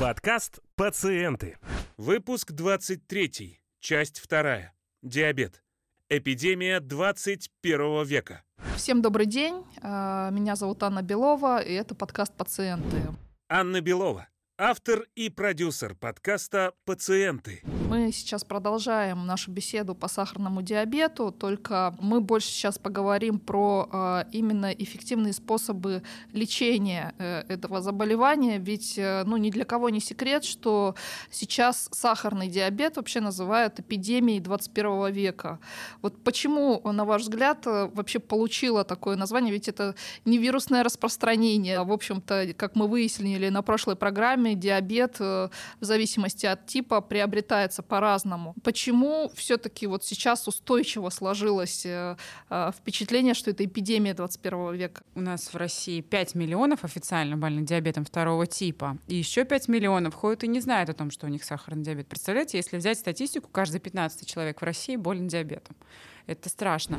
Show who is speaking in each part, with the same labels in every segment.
Speaker 1: Подкаст «Пациенты». Выпуск 23. Часть 2. Диабет. Эпидемия 21 века.
Speaker 2: Всем добрый день. А, Меня зовут Анна Белова, и это подкаст «Пациенты».
Speaker 1: Анна Белова. Автор и продюсер подкаста «Пациенты».
Speaker 2: Мы сейчас продолжаем нашу беседу по сахарному диабету, только мы больше сейчас поговорим про э, именно эффективные способы лечения э, этого заболевания, ведь э, ну, ни для кого не секрет, что сейчас сахарный диабет вообще называют эпидемией 21 века. Вот почему, на ваш взгляд, э, вообще получило такое название? Ведь это не вирусное распространение. а, В общем-то, как мы выяснили на прошлой программе, диабет э, в зависимости от типа приобретается по-разному. Почему все-таки вот сейчас устойчиво сложилось э, э, впечатление, что это эпидемия 21 века?
Speaker 3: У нас в России 5 миллионов официально больных диабетом второго типа. И еще 5 миллионов ходят и не знают о том, что у них сахарный диабет. Представляете, если взять статистику, каждый 15 человек в России болен диабетом. Это страшно.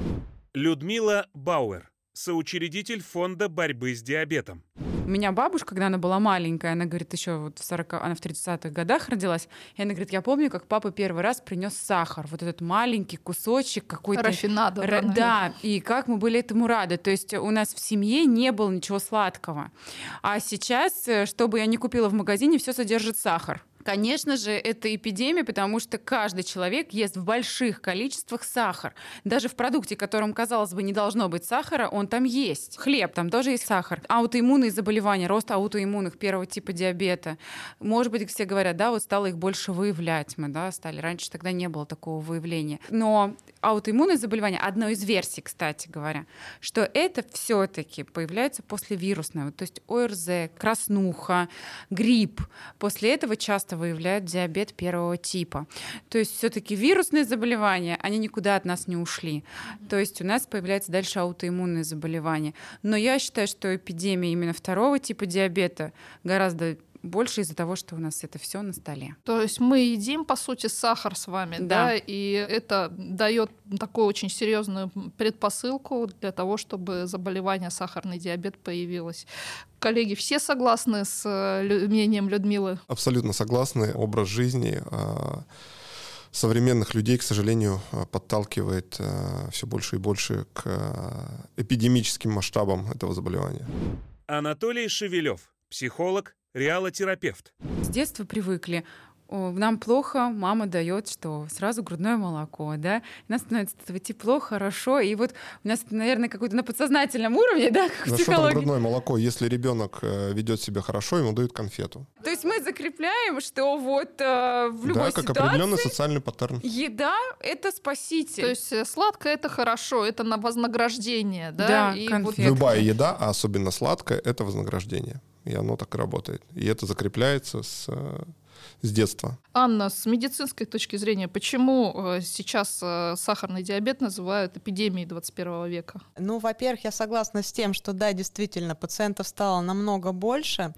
Speaker 1: Людмила Бауэр. Соучредитель фонда борьбы с диабетом.
Speaker 3: У меня бабушка, когда она была маленькая, она говорит, еще вот в 40, она в 30-х годах родилась, и она говорит, я помню, как папа первый раз принес сахар, вот этот маленький кусочек какой-то.
Speaker 2: Рафинада.
Speaker 3: Ра-
Speaker 2: да,
Speaker 3: Да, и как мы были этому рады. То есть у нас в семье не было ничего сладкого. А сейчас, э, что бы я ни купила в магазине, все содержит сахар. Конечно же, это эпидемия, потому что каждый человек ест в больших количествах сахар. Даже в продукте, которым, казалось бы, не должно быть сахара, он там есть. Хлеб, там тоже есть сахар. Аутоиммунные заболевания, рост аутоиммунных первого типа диабета. Может быть, все говорят, да, вот стало их больше выявлять мы, да, стали. Раньше тогда не было такого выявления. Но аутоиммунные заболевания, одно из версий, кстати говоря, что это все-таки появляется после вирусного, то есть ОРЗ, краснуха, грипп. После этого часто выявляют диабет первого типа. То есть все-таки вирусные заболевания, они никуда от нас не ушли. То есть у нас появляется дальше аутоиммунные заболевания. Но я считаю, что эпидемия именно второго типа диабета гораздо больше из-за того, что у нас это все на столе.
Speaker 2: То есть мы едим, по сути, сахар с вами, да,
Speaker 3: Да.
Speaker 2: и это дает такую очень серьезную предпосылку для того, чтобы заболевание сахарный диабет появилось. Коллеги, все согласны с э, мнением Людмилы?
Speaker 4: Абсолютно согласны. Образ жизни а, современных людей, к сожалению, а, подталкивает все больше и больше к эпидемическим масштабам этого заболевания.
Speaker 1: Анатолий Шевелев. Психолог, реалотерапевт.
Speaker 3: С детства привыкли. Нам плохо, мама дает что? Сразу грудное молоко, да? И нас становится этого тепло, хорошо. И вот у нас, наверное, какой-то на подсознательном уровне, да, как в
Speaker 4: За что там грудное молоко? Если ребенок э, ведет себя хорошо, ему дают конфету.
Speaker 3: То есть мы закрепляем, что вот э, в любой
Speaker 4: да, как
Speaker 3: ситуации
Speaker 4: определенный социальный паттерн.
Speaker 3: еда — это спаситель.
Speaker 2: То есть э, сладкое это хорошо, это на вознаграждение, да?
Speaker 3: Да,
Speaker 2: и
Speaker 3: конфеты.
Speaker 2: вот.
Speaker 4: Любая еда, а особенно сладкая, это вознаграждение. И оно так и работает. И это закрепляется с, э, с детства.
Speaker 2: Анна, с медицинской точки зрения, почему э, сейчас э, сахарный диабет называют эпидемией 21 века?
Speaker 5: Ну, во-первых, я согласна с тем, что да, действительно, пациентов стало намного больше,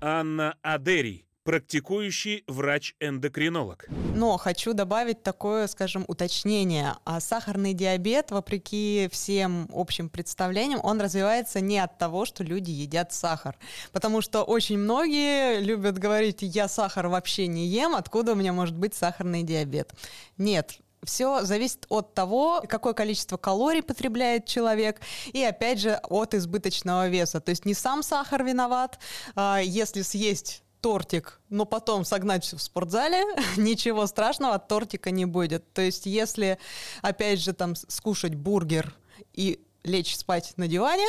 Speaker 1: Анна Адерий. Практикующий врач-эндокринолог.
Speaker 5: но хочу добавить такое, скажем, уточнение. А сахарный диабет, вопреки всем общим представлениям, он развивается не от того, что люди едят сахар. Потому что очень многие любят говорить, я сахар вообще не ем, откуда у меня может быть сахарный диабет. Нет, все зависит от того, какое количество калорий потребляет человек, и опять же от избыточного веса. То есть не сам сахар виноват, а, если съесть тортик, но потом согнать всё в спортзале, ничего страшного от тортика не будет. То есть если, опять же, там скушать бургер и лечь спать на диване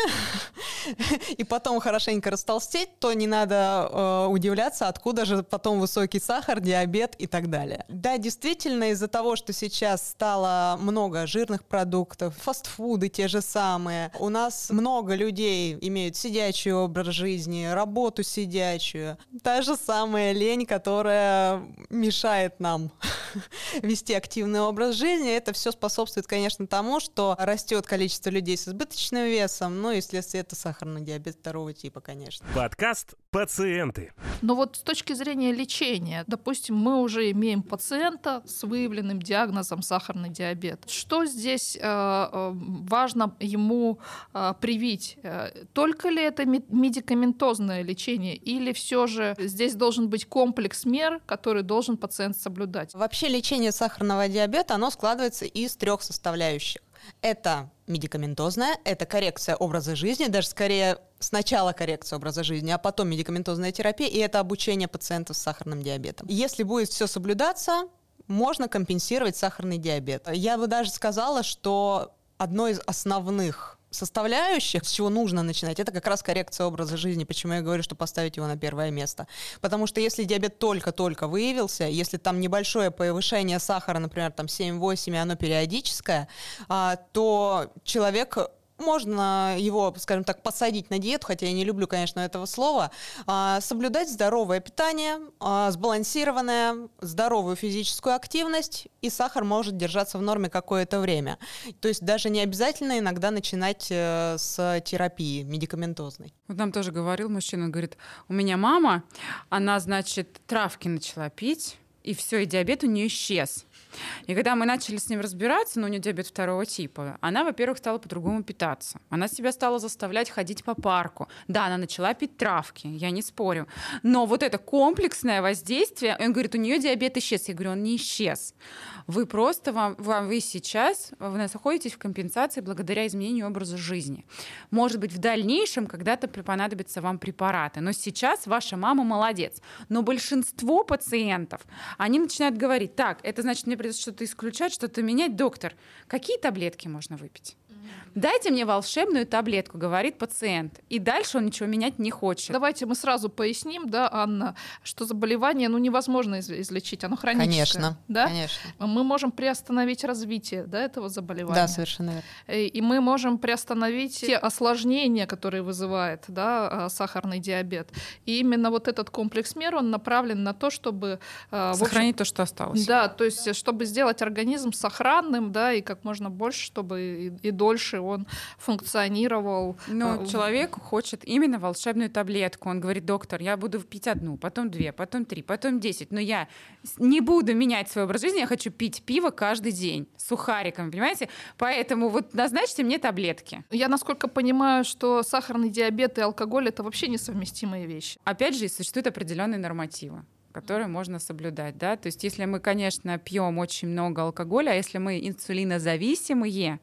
Speaker 5: и потом хорошенько растолстеть, то не надо э, удивляться, откуда же потом высокий сахар, диабет и так далее. Да, действительно, из-за того, что сейчас стало много жирных продуктов, фастфуды те же самые, у нас много людей имеют сидячий образ жизни, работу сидячую, та же самая лень, которая мешает нам вести активный образ жизни, это все способствует, конечно, тому, что растет количество людей с избыточным весом, ну и вследствие это сахарный диабет второго типа, конечно.
Speaker 1: Подкаст Пациенты.
Speaker 2: Но вот с точки зрения лечения, допустим, мы уже имеем пациента с выявленным диагнозом сахарный диабет. Что здесь э, э важно ему э, привить? Только ли это медикаментозное лечение или все же здесь должен быть комплекс мер, который должен пациент соблюдать?
Speaker 5: Вообще лечение сахарного диабета, оно складывается из трех составляющих. Это медикаментозная, это коррекция образа жизни, даже скорее сначала коррекция образа жизни, а потом медикаментозная терапия, и это обучение пациентов с сахарным диабетом. Если будет все соблюдаться, можно компенсировать сахарный диабет. Я бы даже сказала, что одно из основных составляющих, с чего нужно начинать, это как раз коррекция образа жизни. Почему я говорю, что поставить его на первое место? Потому что если диабет только-только выявился, если там небольшое повышение сахара, например, там 7-8, и оно периодическое, а, то человек можно его, скажем так, посадить на диету, хотя я не люблю, конечно, этого слова, а, соблюдать здоровое питание, а, сбалансированное, здоровую физическую активность, и сахар может держаться в норме какое-то время. То есть даже не обязательно иногда начинать э, с терапии медикаментозной.
Speaker 3: Вот нам тоже говорил мужчина, говорит, у меня мама, она, значит, травки начала пить, и все, и диабет у нее исчез. И когда мы начали с ним разбираться, ну, у нее диабет второго типа, она, во-первых, стала по-другому питаться. Она себя стала заставлять ходить по парку. Да, она начала пить травки, я не спорю. Но вот это комплексное воздействие, он говорит, у нее диабет исчез. Я говорю, он не исчез. Вы просто, вам, вам, вы сейчас вы находитесь в компенсации благодаря изменению образа жизни. Может быть, в дальнейшем когда-то понадобятся вам препараты. Но сейчас ваша мама молодец. Но большинство пациентов, они начинают говорить, так, это значит, мне что-то исключать, что-то менять. Доктор, какие таблетки можно выпить? Дайте мне волшебную таблетку, говорит пациент. И дальше он ничего менять не хочет.
Speaker 2: Давайте мы сразу поясним, да, Анна, что заболевание ну, невозможно излечить, оно хроническое.
Speaker 5: Конечно,
Speaker 2: да?
Speaker 5: конечно.
Speaker 2: Мы можем приостановить развитие да, этого заболевания.
Speaker 5: Да, совершенно верно.
Speaker 2: Э, и мы можем приостановить те осложнения, которые вызывает да, а, сахарный диабет. И именно вот этот комплекс мер, он направлен на то, чтобы...
Speaker 3: А, Сохранить общем, то, что осталось.
Speaker 2: Да, то есть чтобы сделать организм сохранным, да, и как можно больше, чтобы и, и дольше он функционировал.
Speaker 3: Но э, человек хочет именно волшебную таблетку. Он говорит, доктор, я буду пить одну, потом две, потом три, потом десять, но я не буду менять свой образ жизни, я хочу пить пиво каждый день с сухариком, понимаете? Поэтому вот назначьте мне таблетки.
Speaker 2: Я, насколько понимаю, что сахарный диабет и алкоголь — это вообще несовместимые вещи.
Speaker 3: Опять же, существуют определенные нормативы которые можно соблюдать, да, то есть если мы, конечно, пьем очень много алкоголя, а если мы инсулинозависимые,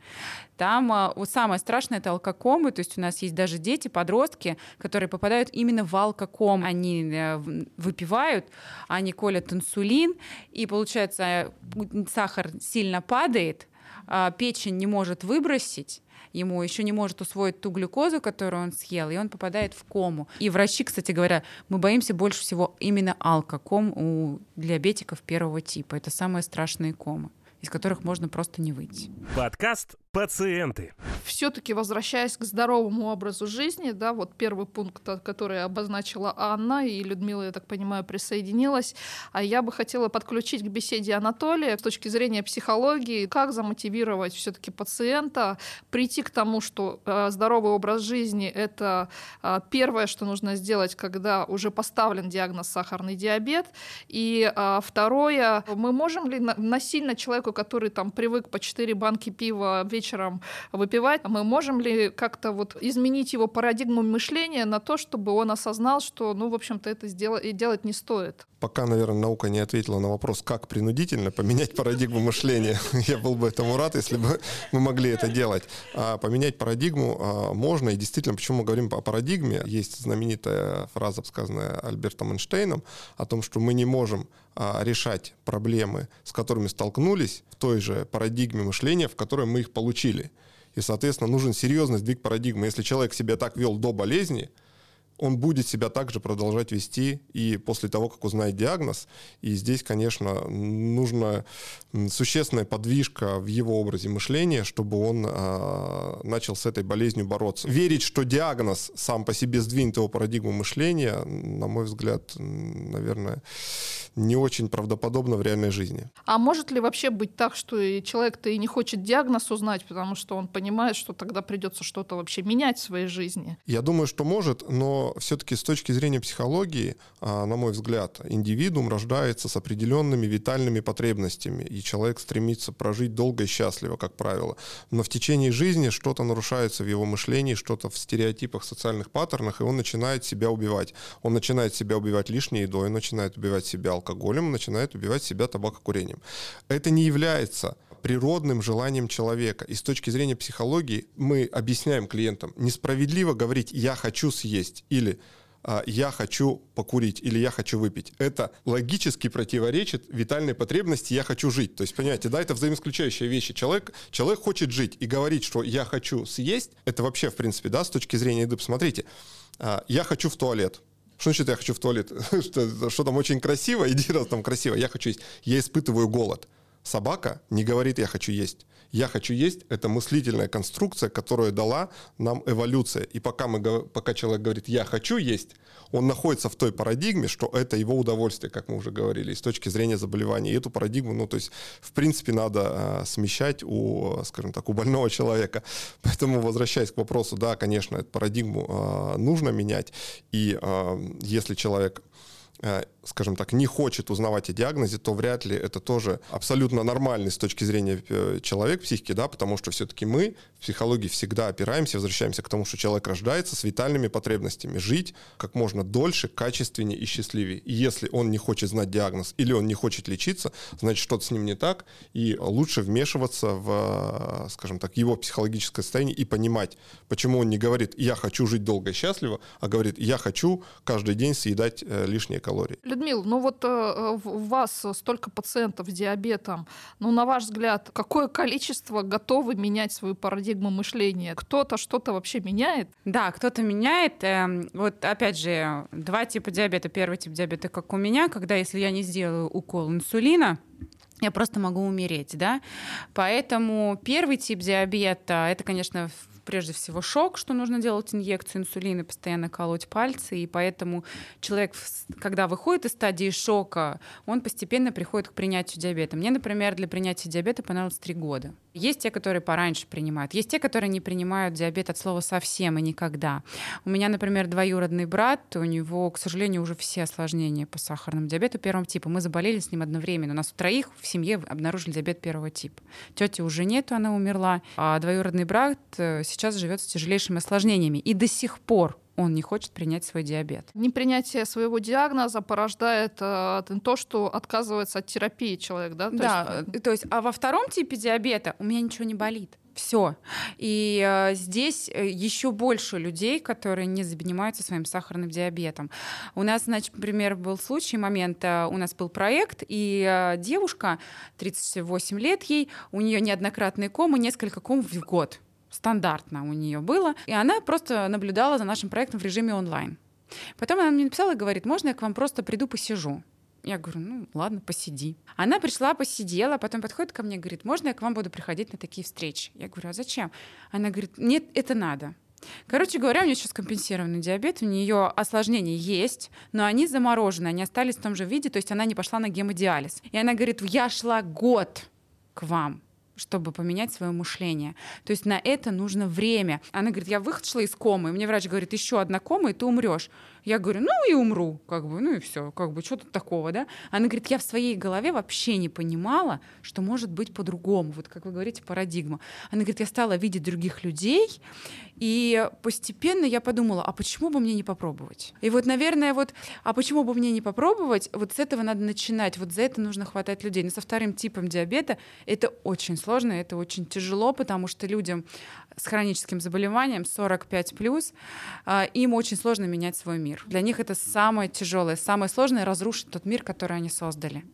Speaker 3: там а, самое страшное это алкокомы, то есть у нас есть даже дети, подростки, которые попадают именно в алкоком, они э, выпивают, они колят инсулин, и получается сахар сильно падает, а, печень не может выбросить, ему еще не может усвоить ту глюкозу, которую он съел, и он попадает в кому. И врачи, кстати говоря, мы боимся больше всего именно алкоком у диабетиков первого типа. Это самые страшные комы из которых можно просто не выйти.
Speaker 1: Подкаст пациенты.
Speaker 2: Все-таки возвращаясь к здоровому образу жизни, да, вот первый пункт, который обозначила Анна, и Людмила, я так понимаю, присоединилась, а я бы хотела подключить к беседе Анатолия с точки зрения психологии, как замотивировать все-таки пациента прийти к тому, что э, здоровый образ жизни — это э, первое, что нужно сделать, когда уже поставлен диагноз сахарный диабет, и э, второе, мы можем ли насильно человеку, который там привык по 4 банки пива вечером вечером выпивать, мы можем ли как-то вот изменить его парадигму мышления на то, чтобы он осознал, что, ну, в общем-то, это сделать, делать не стоит?
Speaker 4: Пока, наверное, наука не ответила на вопрос, как принудительно поменять парадигму мышления. Я был бы этому рад, если бы мы могли это делать. А поменять парадигму а, можно, и действительно, почему мы говорим о парадигме, есть знаменитая фраза, сказанная Альбертом Эйнштейном, о том, что мы не можем решать проблемы, с которыми столкнулись, в той же парадигме мышления, в которой мы их получили. И, соответственно, нужен серьезный сдвиг парадигмы. Если человек себя так вел до болезни, он будет себя также продолжать вести и после того, как узнает диагноз. И здесь, конечно, нужна существенная подвижка в его образе мышления, чтобы он э, начал с этой болезнью бороться. Верить, что диагноз сам по себе сдвинет его парадигму мышления, на мой взгляд, наверное, не очень правдоподобно в реальной жизни.
Speaker 2: А может ли вообще быть так, что человек-то и не хочет диагноз узнать, потому что он понимает, что тогда придется что-то вообще менять в своей жизни?
Speaker 4: Я думаю, что может, но все-таки с точки зрения психологии, а, на мой взгляд, индивидуум рождается с определенными витальными потребностями, и человек стремится прожить долго и счастливо, как правило. Но в течение жизни что-то нарушается в его мышлении, что-то в стереотипах, социальных паттернах, и он начинает себя убивать. Он начинает себя убивать лишней едой, начинает убивать себя алкоголем, начинает убивать себя табакокурением. Это не является природным желанием человека. И с точки зрения психологии мы объясняем клиентам, несправедливо говорить «я хочу съесть» или а, я хочу покурить или я хочу выпить. Это логически противоречит витальной потребности я хочу жить. То есть, понимаете, да, это взаимоисключающие вещи. Человек, человек хочет жить и говорить, что я хочу съесть, это вообще, в принципе, да, с точки зрения еды, посмотрите, а, я хочу в туалет. Что значит я хочу в туалет? что, что там очень красиво, иди раз там красиво, я хочу есть. Я испытываю голод. Собака не говорит «я хочу есть». «Я хочу есть» — это мыслительная конструкция, которую дала нам эволюция. И пока, мы, пока человек говорит «я хочу есть», он находится в той парадигме, что это его удовольствие, как мы уже говорили, с точки зрения заболевания. И эту парадигму, ну, то есть, в принципе, надо э, смещать у, скажем так, у больного человека. Поэтому, возвращаясь к вопросу, да, конечно, эту парадигму э, нужно менять. И э, если человек скажем так, не хочет узнавать о диагнозе, то вряд ли это тоже абсолютно нормальный с точки зрения э, человека, психики, да, потому что все-таки мы в психологии всегда опираемся, возвращаемся к тому, что человек рождается с витальными потребностями, жить как можно дольше, качественнее и счастливее. И если он не хочет знать диагноз или он не хочет лечиться, значит, что-то с ним не так, и лучше вмешиваться в, э, скажем так, его психологическое состояние и понимать, почему он не говорит «я хочу жить долго и счастливо», а говорит «я хочу каждый день съедать калории калорий.
Speaker 2: Людмила, ну вот э, у вас столько пациентов с диабетом. Ну, на ваш взгляд, какое количество готовы менять свою парадигму мышления? Кто-то что-то вообще меняет?
Speaker 3: Да, кто-то меняет. Эм, вот опять же, два типа диабета. Первый тип диабета, как у меня, когда если я не сделаю укол инсулина, я просто могу умереть, да. Поэтому первый тип диабета, это, конечно, прежде всего шок, что нужно делать инъекцию инсулина, постоянно колоть пальцы, и поэтому человек, когда выходит из стадии шока, он постепенно приходит к принятию диабета. Мне, например, для принятия диабета понадобилось три года. Есть те, которые пораньше принимают, есть те, которые не принимают диабет от слова совсем и никогда. У меня, например, двоюродный брат, у него, к сожалению, уже все осложнения по сахарному диабету первого типа. Мы заболели с ним одновременно. У нас у троих в семье обнаружили диабет первого типа. Тети уже нету, она умерла. А двоюродный брат э, сейчас живет с тяжелейшими осложнениями. И до сих пор он не хочет принять свой диабет.
Speaker 2: Непринятие своего диагноза порождает э, то, что отказывается от терапии человек, да?
Speaker 3: То да, есть... Э, то есть, а во втором типе диабета у меня ничего не болит. Все. И э, здесь э, еще больше людей, которые не занимаются своим сахарным диабетом. У нас, значит, например, был случай, момент, э, у нас был проект, и э, девушка, 38 лет ей, у нее неоднократные комы, несколько ком в год стандартно у нее было. И она просто наблюдала за нашим проектом в режиме онлайн. Потом она мне написала и говорит, можно я к вам просто приду посижу? Я говорю, ну ладно, посиди. Она пришла, посидела, потом подходит ко мне и говорит, можно я к вам буду приходить на такие встречи? Я говорю, а зачем? Она говорит, нет, это надо. Короче говоря, у нее сейчас компенсированный диабет, у нее осложнения есть, но они заморожены, они остались в том же виде, то есть она не пошла на гемодиализ. И она говорит, я шла год к вам, чтобы поменять свое мышление. То есть на это нужно время. Она говорит, я вышла из комы, и мне врач говорит, еще одна кома, и ты умрешь. Я говорю, ну и умру, как бы, ну и все, как бы, что тут такого, да? Она говорит, я в своей голове вообще не понимала, что может быть по-другому, вот как вы говорите, парадигма. Она говорит, я стала видеть других людей, и постепенно я подумала, а почему бы мне не попробовать? И вот, наверное, вот, а почему бы мне не попробовать? Вот с этого надо начинать, вот за это нужно хватать людей. Но со вторым типом диабета это очень сложно, это очень тяжело, потому что людям с хроническим заболеванием 45+, а, им очень сложно менять свой мир. Для них это самое тяжелое, самое сложное разрушить тот мир, который они создали.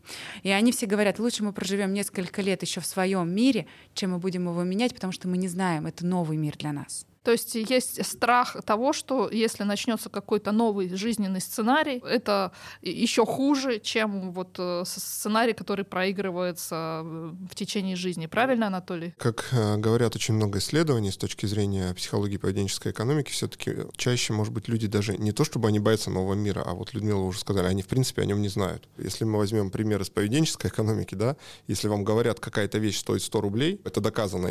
Speaker 3: И они все говорят, лучше мы проживем несколько лет еще в своем мире, чем мы будем его менять, потому что мы не знаем, это новый мир для нас.
Speaker 2: То есть есть страх того, что если начнется какой-то новый жизненный сценарий, это еще хуже, чем вот э, сценарий, который проигрывается э, в течение жизни. Правильно, Анатолий?
Speaker 4: Как э, говорят очень много исследований с точки зрения психологии поведенческой экономики, все-таки чаще, может быть, люди даже не то, чтобы они боятся нового мира, а вот Людмила уже сказали, они в принципе о нем не знают. Если мы возьмем пример из поведенческой экономики, да, если вам говорят, какая-то вещь стоит 100 рублей, это доказано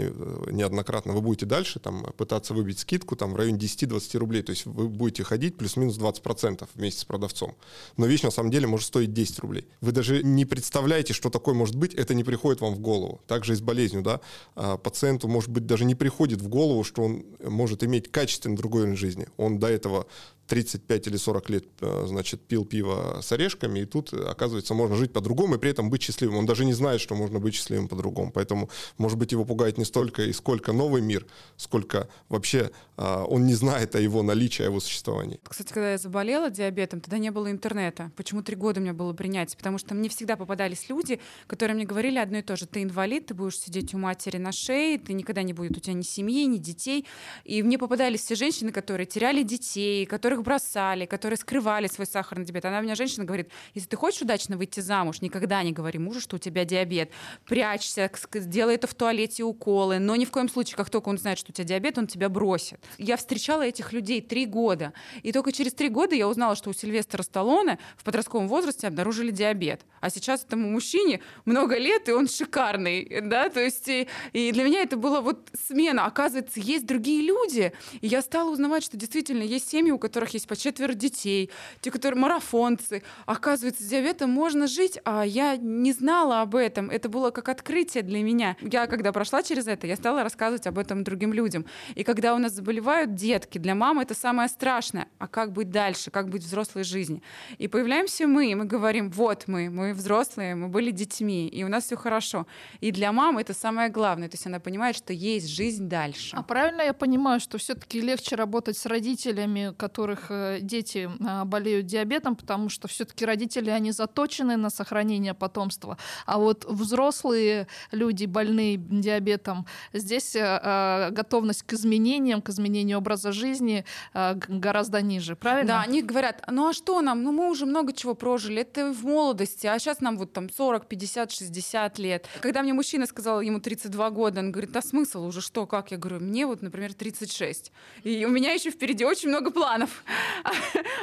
Speaker 4: неоднократно, вы будете дальше там пытаться выбить скидку там в районе 10-20 рублей. То есть вы будете ходить плюс-минус 20% вместе с продавцом. Но вещь на самом деле может стоить 10 рублей. Вы даже не представляете, что такое может быть, это не приходит вам в голову. Также и с болезнью, да. А пациенту, может быть, даже не приходит в голову, что он может иметь качественно другой уровень жизни. Он до этого 35 или 40 лет, э, значит, пил пиво с орешками, и тут, оказывается, можно жить по-другому и при этом быть счастливым. Он даже не знает, что можно быть счастливым по-другому. Поэтому, может быть, его пугает не столько и сколько новый мир, сколько вообще а, он не знает о его наличии, о его существовании.
Speaker 3: Кстати, когда я заболела диабетом, тогда не было интернета. Почему три года у меня было принятие? Потому что мне всегда попадались люди, которые мне говорили одно и то же. Ты инвалид, ты будешь сидеть у матери на шее, ты никогда не будет у тебя ни семьи, ни детей. И мне попадались все женщины, которые теряли детей, которых которых бросали, которые скрывали свой сахарный диабет. Она у меня женщина говорит, если ты хочешь удачно выйти замуж, никогда не говори мужу, что у тебя диабет. Прячься, делай это в туалете уколы, но ни в коем случае, как только он знает, что у тебя диабет, он тебя бросит. Я встречала этих людей три года, и только через три года я узнала, что у Сильвестра Сталлоне в подростковом возрасте обнаружили диабет. А сейчас этому мужчине много лет, и он шикарный, да, то есть и, и для меня это было вот смена. Оказывается, есть другие люди, и я стала узнавать, что действительно есть семьи, у которых которых есть по четверо детей, те, которые марафонцы. Оказывается, с диабетом можно жить, а я не знала об этом. Это было как открытие для меня. Я, когда прошла через это, я стала рассказывать об этом другим людям. И когда у нас заболевают детки, для мамы это самое страшное. А как быть дальше? Как быть взрослой жизни? И появляемся мы, и мы говорим, вот мы, мы взрослые, мы были детьми, и у нас все хорошо. И для мамы это самое главное. То есть она понимает, что есть жизнь дальше.
Speaker 2: А правильно я понимаю, что все-таки легче работать с родителями, которых которых э, дети а, болеют диабетом, потому что все-таки родители, они заточены на сохранение потомства. А вот взрослые люди, больные диабетом, здесь э, а, готовность к изменениям, к изменению образа жизни э, гораздо ниже, правильно?
Speaker 3: Да, они говорят, ну а что нам? Ну мы уже много чего прожили, это в молодости, а сейчас нам вот там 40, 50, 60 лет. Когда мне мужчина сказал, ему 32 года, он говорит, а смысл уже что, как? Я говорю, мне вот, например, 36. И у меня еще впереди очень много планов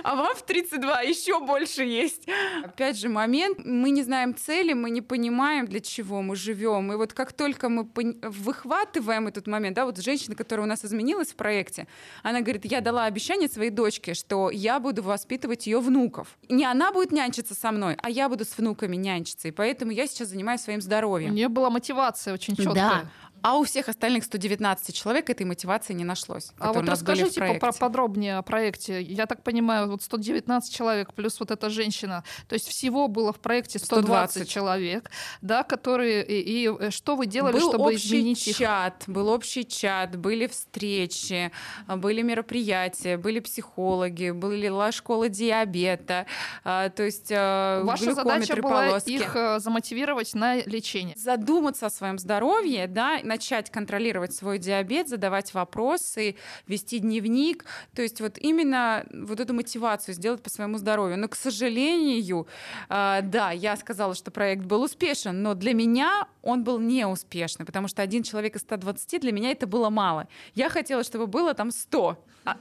Speaker 3: а вам в 32 еще больше есть. Опять же, момент, мы не знаем цели, мы не понимаем, для чего мы живем. И вот как только мы выхватываем этот момент, да, вот женщина, которая у нас изменилась в проекте, она говорит, я дала обещание своей дочке, что я буду воспитывать ее внуков. Не она будет нянчиться со мной, а я буду с внуками нянчиться. И поэтому я сейчас занимаюсь своим здоровьем.
Speaker 2: У нее была мотивация очень четкая. Да.
Speaker 3: А у всех остальных 119 человек этой мотивации не нашлось.
Speaker 2: А вот расскажите подробнее о проекте. Я так понимаю, вот 119 человек плюс вот эта женщина. То есть всего было в проекте 120, 120. человек, да, которые... И, и э, что вы делали,
Speaker 3: был
Speaker 2: чтобы изменить их?
Speaker 3: чат, Был общий чат, были встречи, были мероприятия, были психологи, была школа диабета, а, то есть
Speaker 2: э, Ваша задача была полоски. их э, замотивировать на лечение.
Speaker 3: Задуматься о своем здоровье, да, начать контролировать свой диабет, задавать вопросы, вести дневник. То есть вот именно вот эту мотивацию сделать по своему здоровью. Но, к сожалению, э, да, я сказала, что проект был успешен, но для меня он был неуспешный, потому что один человек из 120 для меня это было мало. Я хотела, чтобы было там 100.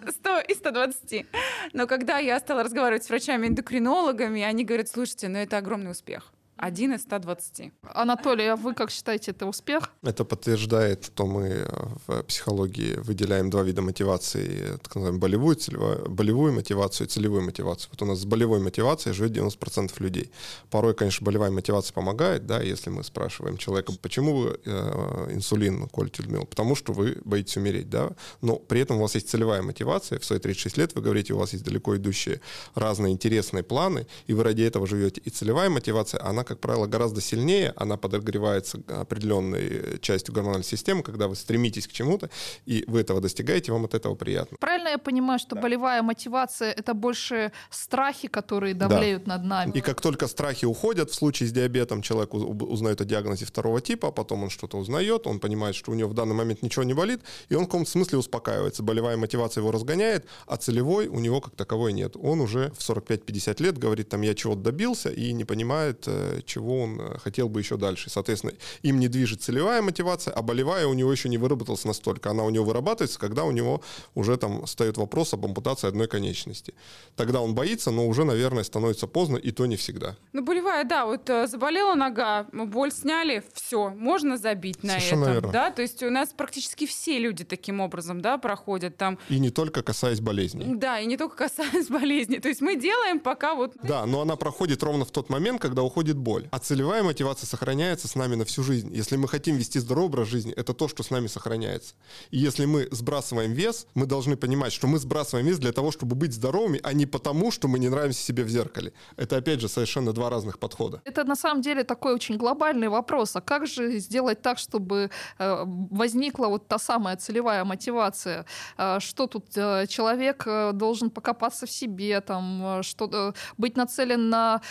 Speaker 3: 100 а, и 120. Но когда я стала разговаривать с врачами-эндокринологами, они говорят, слушайте, ну это огромный успех. Один из 120.
Speaker 2: Анатолий, а вы как считаете, это успех?
Speaker 4: Это подтверждает, что мы в психологии выделяем два вида мотивации, так называемую болевую, целевую, болевую мотивацию и целевую мотивацию. Вот у нас с болевой мотивацией живет 90% людей. Порой, конечно, болевая мотивация помогает, да, если мы спрашиваем человека, почему вы э, инсулин колите, Людмила? Потому что вы боитесь умереть, да, но при этом у вас есть целевая мотивация, в свои 36 лет вы говорите, у вас есть далеко идущие разные интересные планы, и вы ради этого живете. И целевая мотивация, она как правило, гораздо сильнее, она подогревается определенной частью гормональной системы, когда вы стремитесь к чему-то, и вы этого достигаете, вам от этого приятно.
Speaker 2: Правильно я понимаю, что да. болевая мотивация — это больше страхи, которые давлеют да. над нами?
Speaker 4: И как только страхи уходят, в случае с диабетом человек узнает о диагнозе второго типа, а потом он что-то узнает, он понимает, что у него в данный момент ничего не болит, и он в каком-то смысле успокаивается. Болевая мотивация его разгоняет, а целевой у него как таковой нет. Он уже в 45-50 лет говорит, там, я чего-то добился, и не понимает, э, чего он э, хотел бы еще дальше. Соответственно, им не движет целевая мотивация, а болевая у него еще не выработалась настолько. Она у него вырабатывается, когда у него уже там встает вопрос об ампутации одной конечности. Тогда он боится, но уже, наверное, становится поздно, и то не всегда.
Speaker 3: Ну, болевая, да, вот э, заболела нога, боль сняли, все, можно забить на Совершенно этом. Верно. Да? То есть у нас практически все люди таким образом да, проходят там.
Speaker 4: И не только касаясь болезней.
Speaker 3: Да, и не только касаясь болезней. То есть мы делаем пока вот...
Speaker 4: Да, но она проходит ровно в тот момент, когда уходит боль. А целевая мотивация сохраняется с нами на всю жизнь. Если мы хотим вести здоровый образ жизни, это то, что с нами сохраняется. И если мы сбрасываем вес, мы должны понимать, что мы сбрасываем вес для того, чтобы быть здоровыми, а не потому, что мы не нравимся себе в зеркале. Это, опять же, совершенно два разных подхода.
Speaker 2: Это на самом деле такой очень глобальный вопрос. А как же сделать так, чтобы э, возникла вот та самая целевая мотивация? Э, что тут э, человек должен покопаться в себе, там, что, быть нацелен на,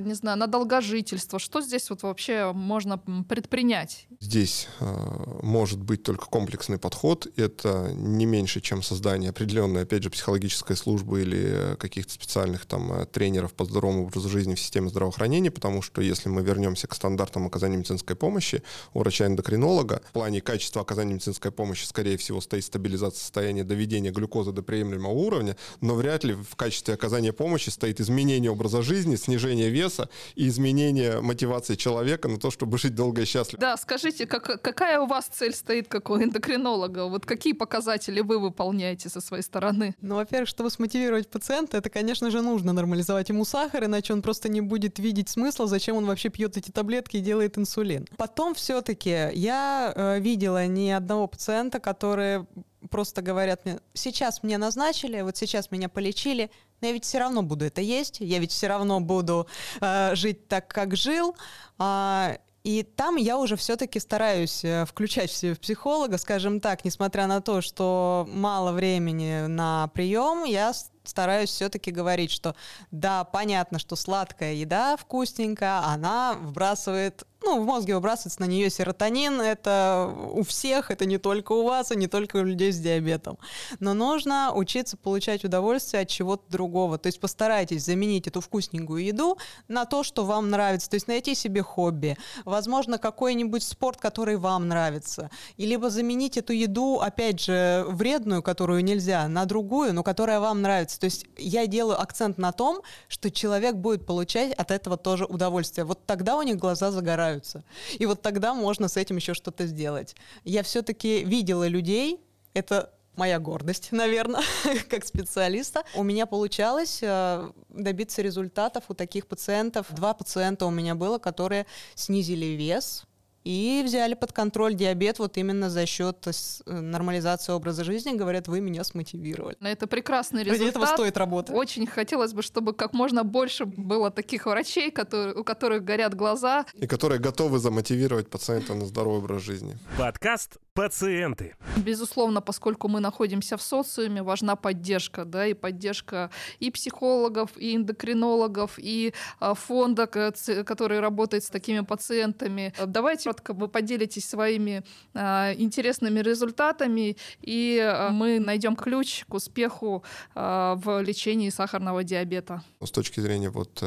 Speaker 2: не знаю, на долгожительство? Что здесь вот вообще можно предпринять?
Speaker 4: Здесь э, может быть только комплексный подход. Это не меньше, чем создание определенной, опять же, психологической службы или каких-то специальных там э, тренеров по здоровому образу жизни в системе здравоохранения, потому что если мы вернемся к стандартам оказания медицинской помощи у врача-эндокринолога, в плане качества оказания медицинской помощи, скорее всего, стоит стабилизация состояния доведения глюкозы до приемлемого уровня, но вряд ли в качестве оказания помощи стоит изменение образа жизни, снижение веса и изменение мотивации человека на то, чтобы жить долго и счастливо.
Speaker 2: Да, скажите, как, какая у вас цель стоит, как у эндокринолога? Вот какие показатели вы выполняете со своей стороны?
Speaker 5: Ну, во-первых, чтобы смотивировать пациента, это, конечно же, нужно нормализовать ему сахар, иначе он просто не будет видеть смысла, зачем он вообще пьет эти таблетки и делает инсулин. Потом все-таки я э, видела ни одного пациента, который просто говорят мне, сейчас мне назначили, вот сейчас меня полечили, но я ведь все равно буду это есть, я ведь все равно буду э, жить так, как жил. Э, и там я уже все-таки стараюсь э, включать в себя психолога, скажем так, несмотря на то, что мало времени на прием, я стараюсь все-таки говорить, что да, понятно, что сладкая еда вкусненькая, она вбрасывает ну, в мозге выбрасывается на нее серотонин. Это у всех, это не только у вас, и не только у людей с диабетом. Но нужно учиться получать удовольствие от чего-то другого. То есть постарайтесь заменить эту вкусненькую еду на то, что вам нравится. То есть найти себе хобби. Возможно, какой-нибудь спорт, который вам нравится. И либо заменить эту еду, опять же, вредную, которую нельзя, на другую, но которая вам нравится. То есть я делаю акцент на том, что человек будет получать от этого тоже удовольствие. Вот тогда у них глаза загорают нравятся. И вот тогда можно с этим еще что-то сделать. Я все-таки видела людей, это моя гордость, наверное, как специалиста. У меня получалось э, добиться результатов у таких пациентов. Два пациента у меня было, которые снизили вес, и взяли под контроль диабет вот именно за счет э, нормализации образа жизни. Говорят, вы меня смотивировали.
Speaker 2: Это прекрасный результат.
Speaker 5: Ради этого стоит работать.
Speaker 2: Очень хотелось бы, чтобы как можно больше было таких врачей, которые, у которых горят глаза.
Speaker 4: И которые готовы замотивировать пациента на здоровый образ жизни.
Speaker 1: Подкаст пациенты.
Speaker 2: Безусловно, поскольку мы находимся в социуме, важна поддержка, да, и поддержка и психологов, и эндокринологов, и а, фонда, который работает с такими пациентами. Давайте коротко вы поделитесь своими а, интересными результатами, и а, мы найдем ключ к успеху в лечении сахарного диабета.
Speaker 4: С точки зрения вот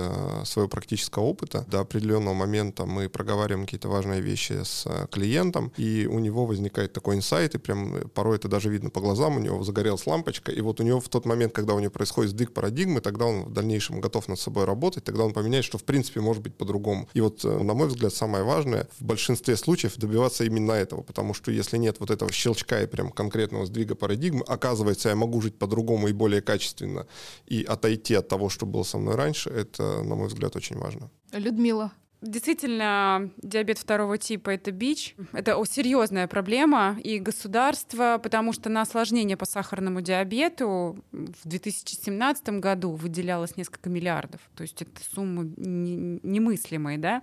Speaker 4: своего практического опыта, до определенного момента мы проговариваем какие-то важные вещи с клиентом, и у него возникает возникает такой инсайт, и прям э, порой это даже видно по глазам, у него загорелась лампочка, и вот у него в тот момент, когда у него происходит сдвиг парадигмы, тогда он в дальнейшем готов над собой работать, тогда он поменяет, что в принципе может быть по-другому. И вот, э, на мой взгляд, самое важное в большинстве случаев добиваться именно этого, потому что если нет вот этого щелчка и прям конкретного сдвига парадигмы, оказывается, я могу жить по-другому и более качественно, и отойти от того, что было со мной раньше, это, на мой взгляд, очень важно.
Speaker 2: Людмила,
Speaker 3: Действительно, диабет второго типа это бич. Это серьезная проблема. И государство, потому что на осложнение по сахарному диабету в 2017 году выделялось несколько миллиардов. То есть это суммы немыслимые. Да?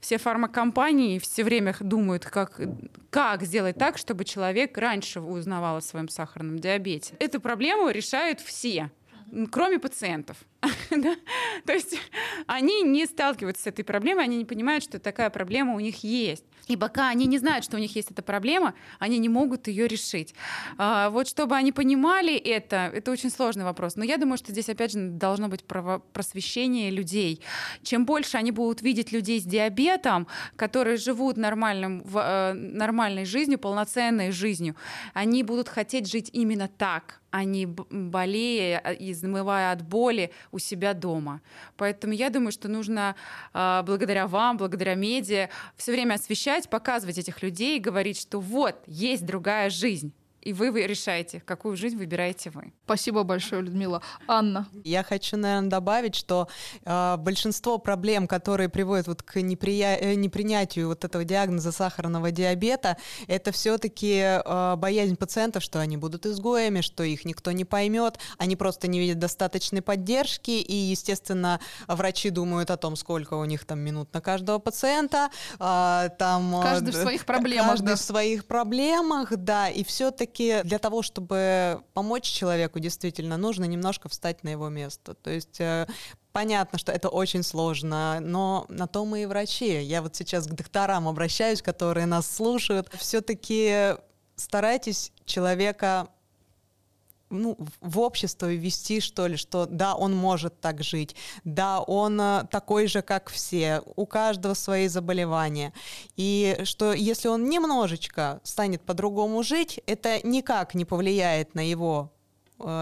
Speaker 3: Все фармакомпании все время думают, как, как сделать так, чтобы человек раньше узнавал о своем сахарном диабете. Эту проблему решают все кроме пациентов. То есть они не сталкиваются с этой проблемой, они не понимают, что такая проблема у них есть. И пока они не знают, что у них есть эта проблема, они не могут ее решить. А, вот чтобы они понимали это, это очень сложный вопрос. Но я думаю, что здесь, опять же, должно быть просвещение людей. Чем больше они будут видеть людей с диабетом, которые живут нормальным, э, нормальной жизнью, полноценной жизнью, они будут хотеть жить именно так, а не болея, измывая от боли у себя дома. Поэтому я думаю, что нужно а, благодаря вам, благодаря медиа все время освещать, показывать этих людей и говорить, что вот, есть другая жизнь и вы, вы решаете, какую жизнь выбираете вы.
Speaker 2: Спасибо большое, Людмила. Анна.
Speaker 5: Я хочу, наверное, добавить, что э, большинство проблем, которые приводят вот к неприя... Э, непринятию вот этого диагноза сахарного диабета, это все-таки э, боязнь пациентов, что они будут изгоями, что их никто не поймет, они просто не видят достаточной поддержки, и, естественно, врачи думают о том, сколько у них там минут на каждого пациента. Э, там,
Speaker 2: каждый в своих проблемах.
Speaker 5: Каждый да. в своих проблемах, да, и все-таки все-таки для того, чтобы помочь человеку, действительно нужно немножко встать на его место. То есть э, Понятно, что это очень сложно, но на то мы и врачи. Я вот сейчас к докторам обращаюсь, которые нас слушают. Все-таки старайтесь человека ну, в общество ввести, что ли, что да, он может так жить, да, он э, такой же, как все, у каждого свои заболевания. И что если он немножечко станет по-другому жить, это никак не повлияет на его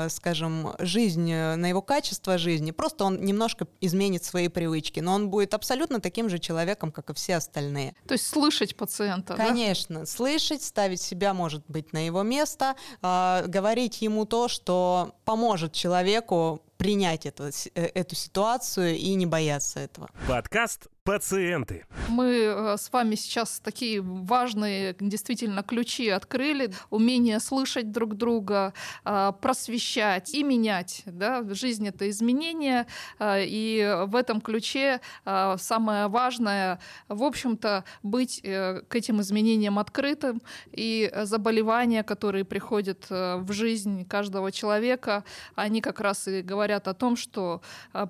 Speaker 5: скажем, жизнь, э, на его качество жизни, просто он немножко изменит свои привычки, но он будет абсолютно таким же человеком, как и все остальные.
Speaker 2: То есть слышать пациента,
Speaker 5: Конечно,
Speaker 2: да?
Speaker 5: слышать, ставить себя, может быть, на его место, э, говорить ему то, что поможет человеку принять эту, э, эту ситуацию и не бояться этого.
Speaker 1: Подкаст пациенты.
Speaker 2: Мы э, с вами сейчас такие важные действительно ключи открыли. Умение слышать друг друга, э, просвещать и менять. Да? Жизнь — это изменение. Э, и в этом ключе самое важное, в общем-то, быть к этим изменениям открытым. И заболевания, которые приходят в жизнь каждого человека, они как раз и говорят о том, что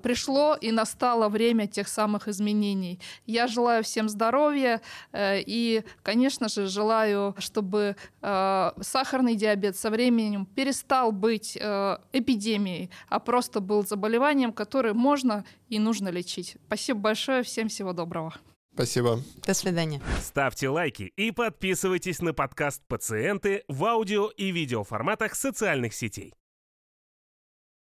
Speaker 2: пришло и настало время тех самых изменений. Я желаю всем здоровья э, и, конечно же, желаю, чтобы э, сахарный диабет со временем перестал быть э, эпидемией, а просто был заболеванием, которое можно и нужно лечить. Спасибо большое, всем всего доброго.
Speaker 4: Спасибо.
Speaker 5: До свидания.
Speaker 1: Ставьте лайки и подписывайтесь на подкаст «Пациенты» в аудио и видеоформатах социальных сетей.